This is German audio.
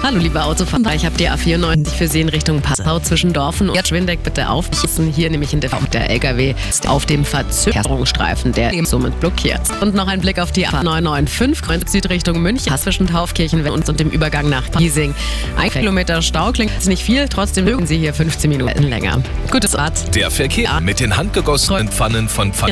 Hallo liebe Autofahrer, ich habe die A94 für Sie in Richtung Passau zwischen Dorfen und Schwindeck bitte aufschießen. Hier nämlich in der, der LKW ist auf dem Verzögerungsstreifen, der eben somit blockiert. Und noch ein Blick auf die A995 Kreuz Südrichtung München zwischen Taufkirchen und, und dem Übergang nach Piesing. Ein Kilometer Stau klingt nicht viel, trotzdem mögen Sie hier 15 Minuten länger. Gutes Rad. Der Verkehr mit den handgegossenen Pfannen von Pfannen